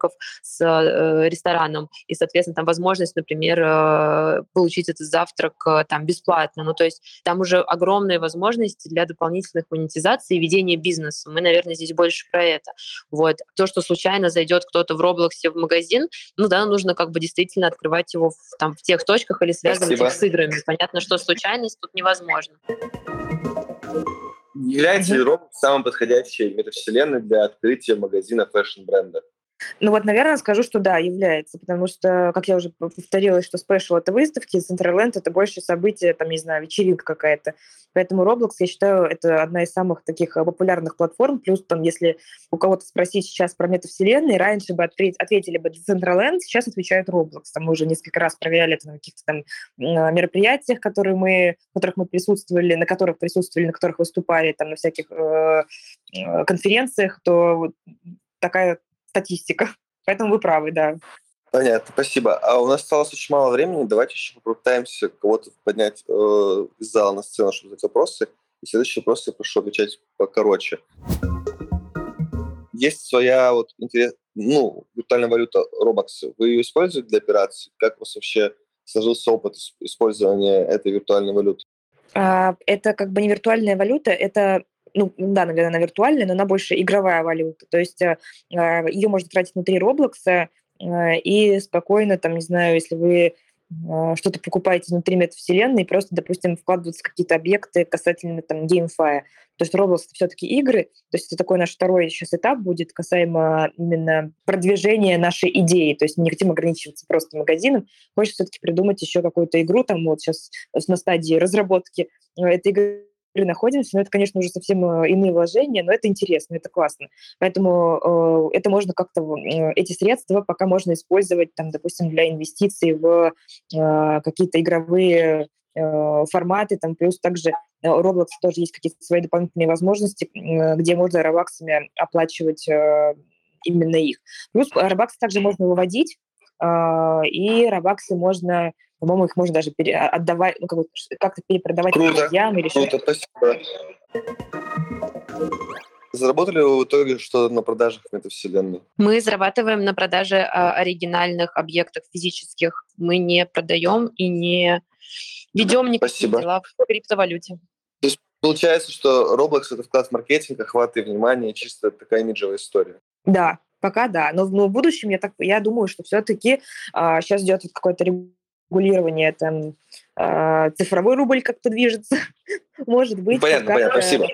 Speaker 4: завтраков, с э, рестораном, и, соответственно, там возможность, например, э, получить этот завтрак э, там бесплатно. Ну, то есть там уже огромные возможности для дополнительных монетизаций и ведения бизнеса. Мы, наверное, здесь больше про это. Вот. То, что случайно зайдет кто-то в Роблоксе в магазин, ну да, нужно как бы действительно открывать его в, там, в тех точках или связывать Спасибо. их с играми. Понятно, что случайность тут невозможно.
Speaker 2: Является ли Roblox самым подходящей метавселенной для открытия магазина фэшн-бренда?
Speaker 3: Ну вот, наверное, скажу, что да, является, потому что, как я уже повторила, что Special — это выставки, Decentraland — это больше события, там, не знаю, вечеринка какая-то. Поэтому Roblox, я считаю, это одна из самых таких э, популярных платформ. Плюс, там, если у кого-то спросить сейчас про метавселенные, раньше бы ответили бы Decentraland, сейчас отвечают Roblox. Там мы уже несколько раз проверяли это на каких-то там мероприятиях, которые мы, в которых мы присутствовали, на которых присутствовали, на которых выступали, там, на всяких э, э конференциях, то такая статистика. Поэтому вы правы, да.
Speaker 2: Понятно, спасибо. А у нас осталось очень мало времени. Давайте еще попытаемся кого-то поднять э, из зала на сцену, чтобы задать вопросы. И следующий вопрос я прошу отвечать покороче. Есть своя вот интерес, ну, виртуальная валюта Robux. Вы ее используете для операций? Как у вас вообще сложился опыт использования этой виртуальной валюты?
Speaker 3: А, это как бы не виртуальная валюта, это ну, да, наверное, она виртуальная, но она больше игровая валюта. То есть э, а, ее можно тратить внутри Роблокса э, и спокойно, там, не знаю, если вы а, что-то покупаете внутри метавселенной, просто, допустим, вкладываются какие-то объекты касательно там геймфая. То есть Roblox это все-таки игры, то есть это такой наш второй сейчас этап будет касаемо именно продвижения нашей идеи. То есть не хотим ограничиваться просто магазином, хочется все-таки придумать еще какую-то игру, там вот сейчас на стадии разработки э, этой игры находимся, но это, конечно, уже совсем э, иные вложения, но это интересно, это классно. Поэтому э, это можно как-то, эти средства пока можно использовать, там, допустим, для инвестиций в э, какие-то игровые форматы, там, плюс также Roblox тоже есть какие-то свои дополнительные возможности, где можно робаксами оплачивать именно их. Плюс робаксы также можно выводить, и робаксы можно по-моему, их можно даже пере- отдавать, ну, как-то перепродавать
Speaker 2: Круто. друзьям или Круто, спасибо. Заработали вы в итоге что на продажах метавселенной?
Speaker 4: Мы зарабатываем на продаже а, оригинальных объектов физических. Мы не продаем и не ведем никакие Спасибо. дела в криптовалюте.
Speaker 2: То есть получается, что Roblox — это вклад в маркетинг, охват и внимание, чисто такая имиджевая история.
Speaker 3: Да, пока да. Но, но в будущем я, так, я думаю, что все-таки а, сейчас идет какой-то регулирование, там, э, цифровой рубль как-то движется, может быть.
Speaker 2: Понятно, понятно, спасибо.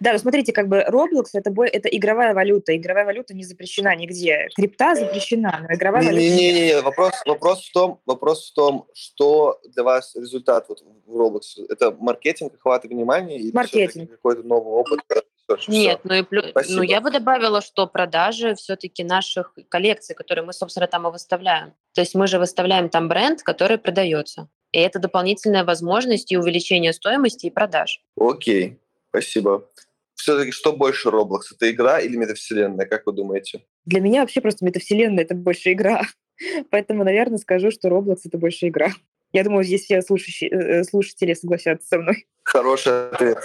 Speaker 3: Да, ну смотрите, как бы Roblox это, это игровая валюта. Игровая валюта не запрещена нигде. Крипта запрещена, но игровая не, валюта...
Speaker 2: Не-не-не, вопрос, вопрос, в том, вопрос в том, что для вас результат вот в Roblox. Это маркетинг, охват внимания? Или
Speaker 3: маркетинг.
Speaker 2: какой-то новый опыт?
Speaker 4: Нет, ну и плюс, ну я бы добавила, что продажи все-таки наших коллекций, которые мы, собственно, там и выставляем. То есть мы же выставляем там бренд, который продается. И это дополнительная возможность и увеличение стоимости и продаж.
Speaker 2: Окей, спасибо. Все-таки что больше Roblox? Это игра или метавселенная? Как вы думаете?
Speaker 3: Для меня вообще просто метавселенная — это больше игра. Поэтому, наверное, скажу, что Roblox — это больше игра. Я думаю, здесь все слушающие, э, слушатели согласятся со мной.
Speaker 2: Хороший ответ.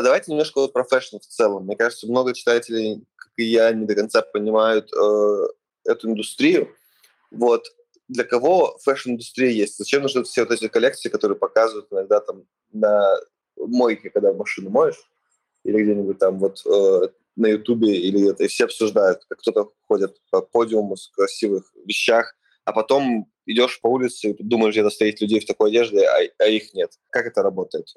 Speaker 2: А давайте немножко вот про фэшн в целом. Мне кажется, много читателей, как и я, не до конца понимают э, эту индустрию. Вот для кого фэшн-индустрия есть? Зачем нужны все вот эти коллекции, которые показывают иногда там на мойке, когда машину моешь, или где-нибудь там вот э, на Ютубе или где-то, и все обсуждают, как кто-то ходит по подиуму в красивых вещах, а потом идешь по улице и думаешь, где-то стоит людей в такой одежде, а, а их нет. Как это работает?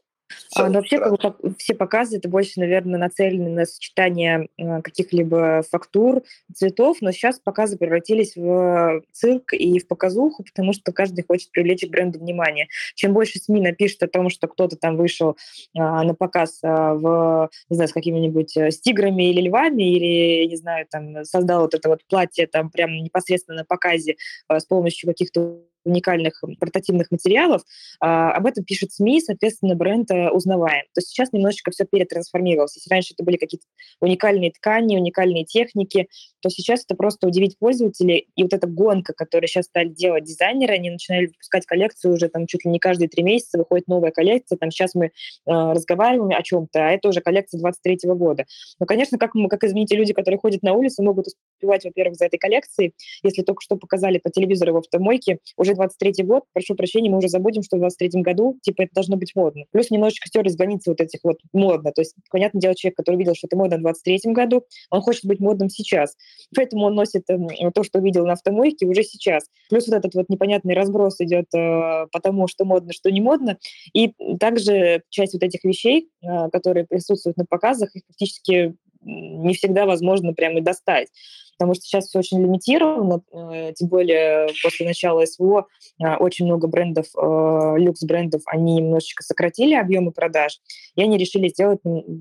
Speaker 3: А, но вообще, как все показы, это больше, наверное, нацелены на сочетание э, каких-либо фактур, цветов, но сейчас показы превратились в цирк и в показуху, потому что каждый хочет привлечь к бренду внимание. Чем больше СМИ напишет о том, что кто-то там вышел а, на показ а, в, не знаю, с какими-нибудь э, с тиграми или львами, или, не знаю, там создал вот это вот платье там прямо непосредственно на показе а, с помощью каких-то уникальных портативных материалов, а, об этом пишет СМИ, соответственно, бренд э, узнаваем. То есть сейчас немножечко все перетрансформировалось. Если раньше это были какие-то уникальные ткани, уникальные техники, то сейчас это просто удивить пользователей. И вот эта гонка, которую сейчас стали делать дизайнеры, они начинали выпускать коллекцию уже там чуть ли не каждые три месяца выходит новая коллекция. Там сейчас мы э, разговариваем о чем-то, а это уже коллекция 23 года. Но, конечно, как, мы, как извините, люди, которые ходят на улицу, могут успевать, во-первых, за этой коллекцией. Если только что показали по телевизору в автомойке, уже 23 год, прошу прощения, мы уже забудем, что в 23 году, типа, это должно быть модно. Плюс немножечко стерлись границы вот этих вот модно. То есть, понятное дело, человек, который видел, что это модно в 23 году, он хочет быть модным сейчас. Поэтому он носит э, то, что видел на автомойке уже сейчас. Плюс вот этот вот непонятный разброс идет э, по тому, что модно, что не модно. И также часть вот этих вещей, э, которые присутствуют на показах, их практически не всегда возможно прямо и достать потому что сейчас все очень лимитировано, э, тем более после начала СВО э, очень много брендов, э, люкс-брендов, они немножечко сократили объемы продаж, и они решили сделать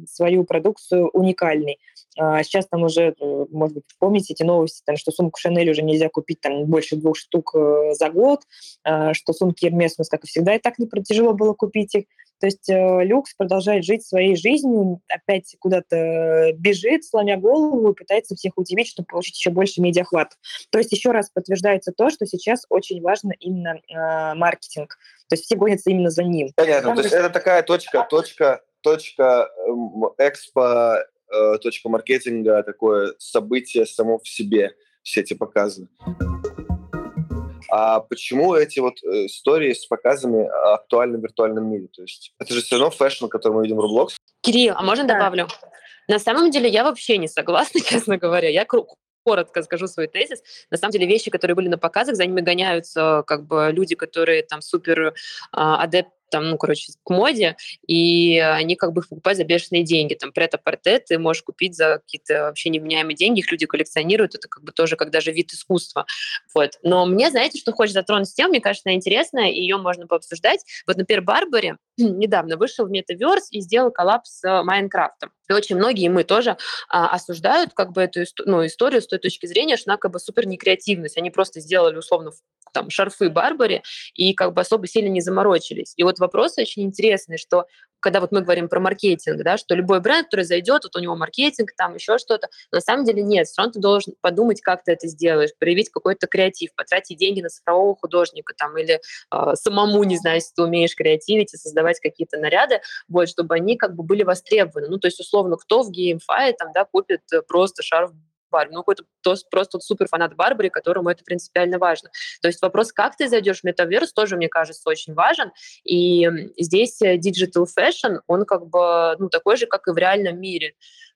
Speaker 3: свою продукцию уникальной. А сейчас там уже, может быть, помните эти новости, там, что сумку Шанель уже нельзя купить там больше двух штук за год, что сумки Hermes, как и всегда, и так не тяжело было купить их. То есть э, люкс продолжает жить своей жизнью, опять куда-то бежит, сломя голову и пытается всех удивить, чтобы получить еще больше медиахват. То есть еще раз подтверждается то, что сейчас очень важно именно э, маркетинг. То есть все гонятся именно за ним.
Speaker 2: Понятно. Там, то есть это такая точка, точка, точка э, экспо, э, точка маркетинга, такое событие само в себе, все эти показы. А почему эти вот э, истории с показами актуальны в виртуальном мире? То есть это же все равно фэшн, который мы видим в Roblox.
Speaker 4: Кирилл, а можно да. добавлю? На самом деле я вообще не согласна, честно говоря. Я коротко скажу свой тезис. На самом деле вещи, которые были на показах, за ними гоняются как бы люди, которые там супер а, адепт там, ну, короче, к моде, и они как бы их покупают за бешеные деньги. Там прет-а-порте ты можешь купить за какие-то вообще невменяемые деньги, их люди коллекционируют, это как бы тоже как даже вид искусства. Вот. Но мне, знаете, что хочется затронуть с тем, мне кажется, она интересная, и ее можно пообсуждать. Вот, например, Барбари недавно вышел в Metaverse и сделал коллапс с Майнкрафтом. И очень многие, мы тоже, а, осуждают как бы эту ну, историю с той точки зрения, что она как бы супер некреативность. Они просто сделали условно там шарфы Барбари и как бы особо сильно не заморочились. И вот вопрос очень интересный, что когда вот мы говорим про маркетинг, да, что любой бренд, который зайдет, вот у него маркетинг, там еще что-то, на самом деле нет, все равно ты должен подумать, как ты это сделаешь, проявить какой-то креатив, потратить деньги на цифрового художника там или э, самому, не знаю, если ты умеешь креативить и создавать какие-то наряды, вот, чтобы они как бы были востребованы. Ну, то есть, условно, кто в GameFi там, да, купит э, просто шарф Барби. Ну, какой-то просто супер фанат Барбари, которому это принципиально важно. То есть вопрос, как ты зайдешь в метаверс, тоже, мне кажется, очень важен. И здесь э, digital fashion, он как бы ну, такой же, как и в реальном мире.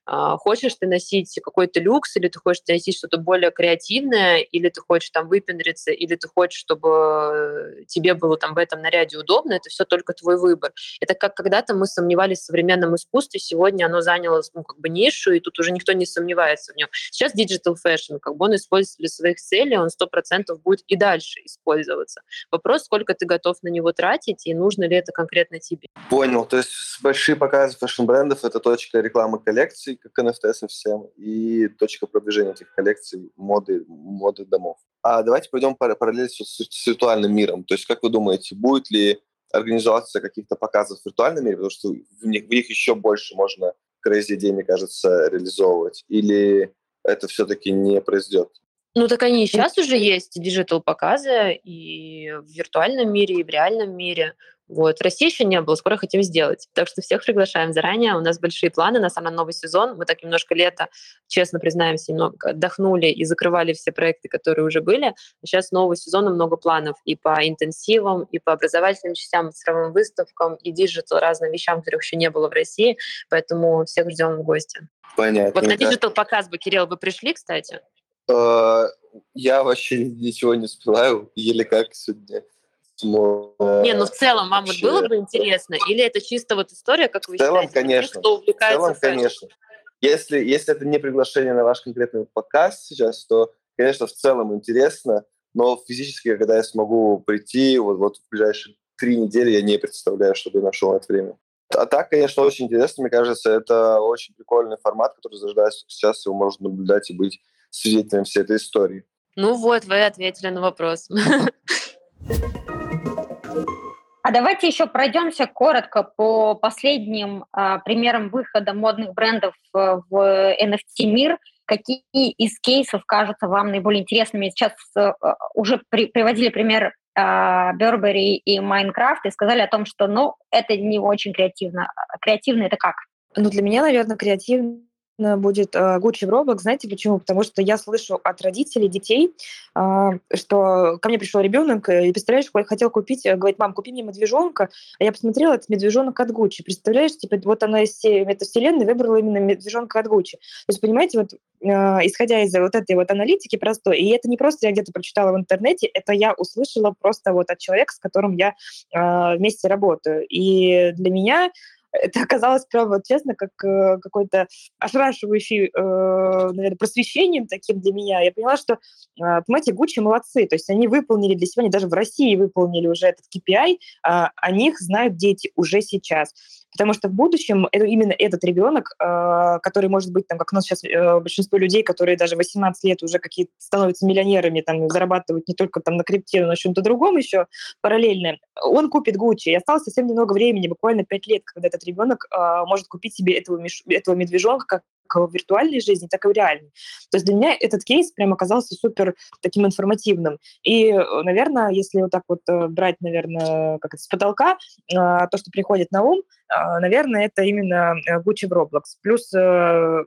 Speaker 4: А, хочешь ты носить какой-то люкс, или ты хочешь носить что-то более креативное, или ты хочешь там выпендриться, или ты хочешь, чтобы тебе было там в этом наряде удобно, это все только твой выбор. Это как когда-то мы сомневались в современном искусстве, сегодня оно заняло ну, как бы нишу, и тут уже никто не сомневается в нем. Сейчас digital fashion, как бы он используется для своих целей, он сто процентов будет и дальше использоваться. Вопрос, сколько ты готов на него тратить, и нужно ли это конкретно тебе.
Speaker 2: Понял. То есть большие показы фэшн-брендов — это точка рекламы коллекций, как NFT совсем, и точка продвижения этих коллекций моды, моды домов. А давайте пойдем параллельно с, с виртуальным миром. То есть, как вы думаете, будет ли организация каких-то показов в виртуальном мире, потому что в них, в них еще больше можно crazy идей, мне кажется, реализовывать, или это все-таки не произойдет?
Speaker 4: Ну, так они и сейчас уже есть digital-показы и в виртуальном мире, и в реальном мире. Вот. В России еще не было, скоро хотим сделать. Так что всех приглашаем заранее. У нас большие планы на самый новый сезон. Мы так немножко лето, честно признаемся, немного отдохнули и закрывали все проекты, которые уже были. Сейчас нового сезона много планов и по интенсивам, и по образовательным частям, цифровым выставкам, и digital, разным вещам, которых еще не было в России. Поэтому всех ждем в гости.
Speaker 2: Понятно.
Speaker 4: Вот на digital показ бы, Кирилл, вы пришли, кстати?
Speaker 2: Э, я вообще ничего не успеваю, еле как сегодня.
Speaker 4: Не, ну в целом вам вот было бы интересно? Или это чисто вот история, как вы
Speaker 2: в целом, считаете, конечно.
Speaker 4: Тех, кто увлекается
Speaker 2: В целом, конечно. Если, если это не приглашение на ваш конкретный подкаст сейчас, то, конечно, в целом интересно, но физически, когда я смогу прийти, вот, вот в ближайшие три недели я не представляю, чтобы я нашел это время. А так, конечно, очень интересно. Мне кажется, это очень прикольный формат, который зарождается сейчас, его можно наблюдать и быть свидетелем всей этой истории.
Speaker 4: Ну вот, вы ответили на вопрос.
Speaker 1: А давайте еще пройдемся коротко по последним э, примерам выхода модных брендов э, в NFT мир. Какие из кейсов кажутся вам наиболее интересными? Сейчас э, уже при, приводили пример э, Burberry и Minecraft и сказали о том, что ну, это не очень креативно. Креативно это как?
Speaker 3: Ну, для меня, наверное, креативно будет Гуччи в Roblox. Знаете почему? Потому что я слышу от родителей детей, а, что ко мне пришел ребенок и, представляешь, хотел купить, э, говорит, мам, купи мне медвежонка. А я посмотрела, это медвежонок от Гуччи. Представляешь, типа, вот она из метавселенной выбрала именно медвежонка от Гуччи. То есть, понимаете, вот а, исходя из вот этой вот аналитики простой, и это не просто я где-то прочитала в интернете, это я услышала просто вот от человека, с которым я а, вместе работаю. И для меня это оказалось, прям вот честно, как э, какой-то ошарашивающий, э, наверное, просвещением таким для меня. Я поняла, что, э, понимаете, Гуччи молодцы, то есть они выполнили для себя, они даже в России выполнили уже этот KPI, э, о них знают дети уже сейчас. Потому что в будущем это, именно этот ребенок, э, который может быть, там, как у нас сейчас э, большинство людей, которые даже 18 лет уже какие-то становятся миллионерами, там, зарабатывают не только там на крипте, но на чем-то другом еще параллельно, он купит Гуччи. И осталось совсем немного времени, буквально 5 лет, когда этот ребенок э, может купить себе этого, этого медвежонка, в виртуальной жизни, так и в реальной. То есть для меня этот кейс прям оказался супер таким информативным. И, наверное, если вот так вот брать, наверное, как это, с потолка, то, что приходит на ум, а, наверное, это именно э, Gucci в Roblox. Плюс э,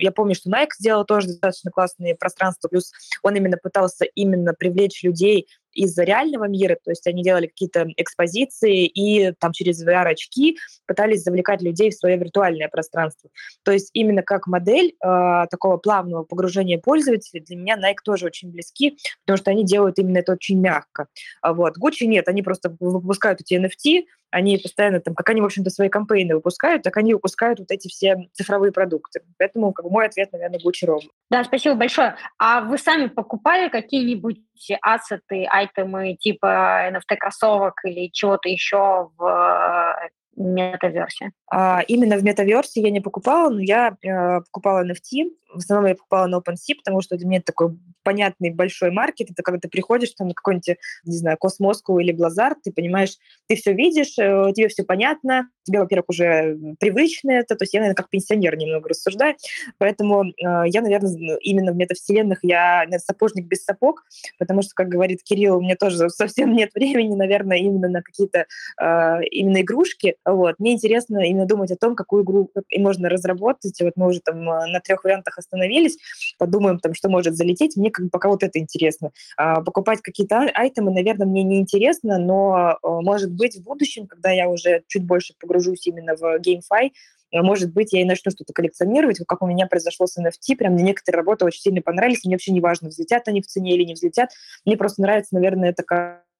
Speaker 3: я помню, что Nike сделал тоже достаточно классные пространства, плюс он именно пытался именно привлечь людей из реального мира, то есть они делали какие-то экспозиции и там через VR-очки пытались завлекать людей в свое виртуальное пространство. То есть именно как модель э, такого плавного погружения пользователей для меня Nike тоже очень близки, потому что они делают именно это очень мягко. А вот. Gucci нет, они просто выпускают эти NFT, они постоянно там, как они, в общем-то, свои кампейны выпускают, так они выпускают вот эти все цифровые продукты. Поэтому как бы, мой ответ, наверное, Gucci Rob.
Speaker 1: Да, спасибо большое. А вы сами покупали какие-нибудь ассеты, айтемы типа NFT-кроссовок или чего-то еще в метаверсе?
Speaker 3: А, именно в метаверсе я не покупала, но я э, покупала NFT. В основном я покупала на OpenSea, потому что для меня это такой понятный большой маркет. Это когда ты приходишь там на какой-нибудь, не знаю, Космоску или Блазар, ты понимаешь, ты все видишь, э, тебе все понятно, тебе, во-первых, уже привычно это, то есть я, наверное, как пенсионер немного рассуждаю, поэтому э, я, наверное, именно в метавселенных я наверное, сапожник без сапог, потому что, как говорит Кирилл, у меня тоже совсем нет времени, наверное, именно на какие-то э, именно игрушки, вот. Мне интересно именно думать о том, какую игру можно разработать. Вот мы уже там э, на трех вариантах остановились, подумаем, там, что может залететь. Мне как бы пока вот это интересно. А, покупать какие-то айтемы, наверное, мне не интересно, но, э, может быть, в будущем, когда я уже чуть больше погружусь именно в GameFi, э, может быть, я и начну что-то коллекционировать, как у меня произошло с NFT, прям мне некоторые работы очень сильно понравились, мне вообще не важно, взлетят они в цене или не взлетят, мне просто нравится, наверное, это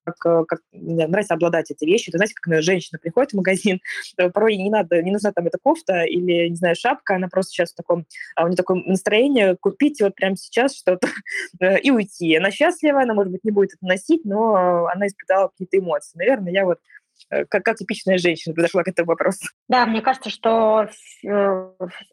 Speaker 3: как э, как мне нравится обладать этой вещью. Ты знаете, как женщина приходит в магазин, э, порой не надо, не нужна там эта кофта или, не знаю, шапка, она просто сейчас в таком, а у нее такое настроение купить вот прямо сейчас что-то э, и уйти. Она счастлива, она, может быть, не будет это носить, но она испытала какие-то эмоции. Наверное, я вот как, как типичная женщина подошла к этому вопросу.
Speaker 1: Да, мне кажется, что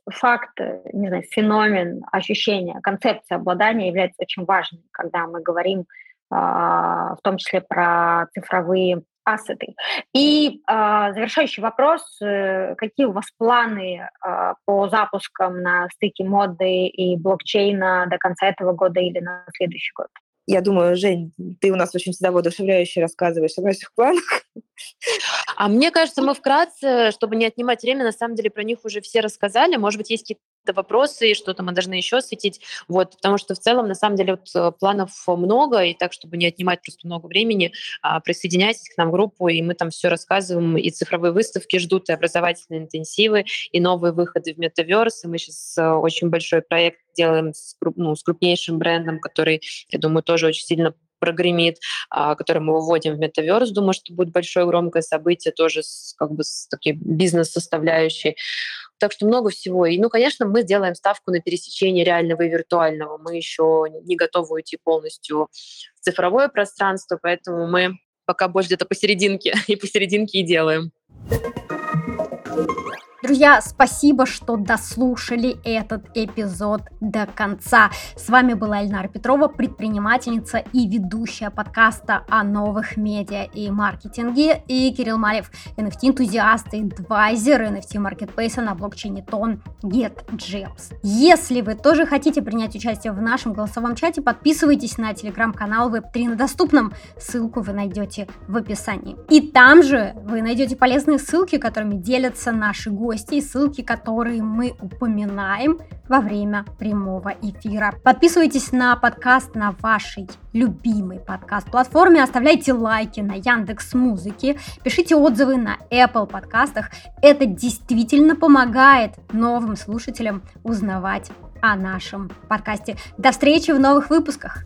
Speaker 1: факт, не знаю, феномен, ощущение, концепция обладания является очень важным, когда мы говорим в том числе про цифровые ассеты. И э, завершающий вопрос. Э, какие у вас планы э, по запускам на стыке моды и блокчейна до конца этого года или на следующий год?
Speaker 3: Я думаю, Жень, ты у нас очень всегда воодушевляюще рассказываешь о наших планах.
Speaker 4: А мне кажется, мы вкратце, чтобы не отнимать время, на самом деле про них уже все рассказали. Может быть, есть какие-то вопросы, что-то мы должны еще осветить. Вот, потому что в целом, на самом деле, вот, э, планов много, и так, чтобы не отнимать просто много времени, а, присоединяйтесь к нам в группу, и мы там все рассказываем, и цифровые выставки ждут, и образовательные интенсивы, и новые выходы в метаверс. И мы сейчас э, очень большой проект делаем с, ну, с крупнейшим брендом, который, я думаю, тоже очень сильно прогремит, а, который мы выводим в метаверс. Думаю, что будет большое громкое событие тоже с, как бы с такой бизнес-составляющей. Так что много всего. И, ну, конечно, мы сделаем ставку на пересечение реального и виртуального. Мы еще не готовы уйти полностью в цифровое пространство, поэтому мы пока больше где-то посерединке, и посерединке и делаем.
Speaker 1: Друзья, спасибо, что дослушали этот эпизод до конца. С вами была Эльнара Петрова, предпринимательница и ведущая подкаста о новых медиа и маркетинге, и Кирилл Малев, NFT-энтузиаст и адвайзер NFT-маркетплейса на блокчейне Тон GetGems. Если вы тоже хотите принять участие в нашем голосовом чате, подписывайтесь на телеграм-канал Web3 на доступном. Ссылку вы найдете в описании. И там же вы найдете полезные ссылки, которыми делятся наши гости гости ссылки, которые мы упоминаем во время прямого эфира. Подписывайтесь на подкаст на вашей любимой подкаст-платформе, оставляйте лайки на Яндекс Музыке, пишите отзывы на Apple подкастах. Это действительно помогает новым слушателям узнавать о нашем подкасте. До встречи в новых выпусках!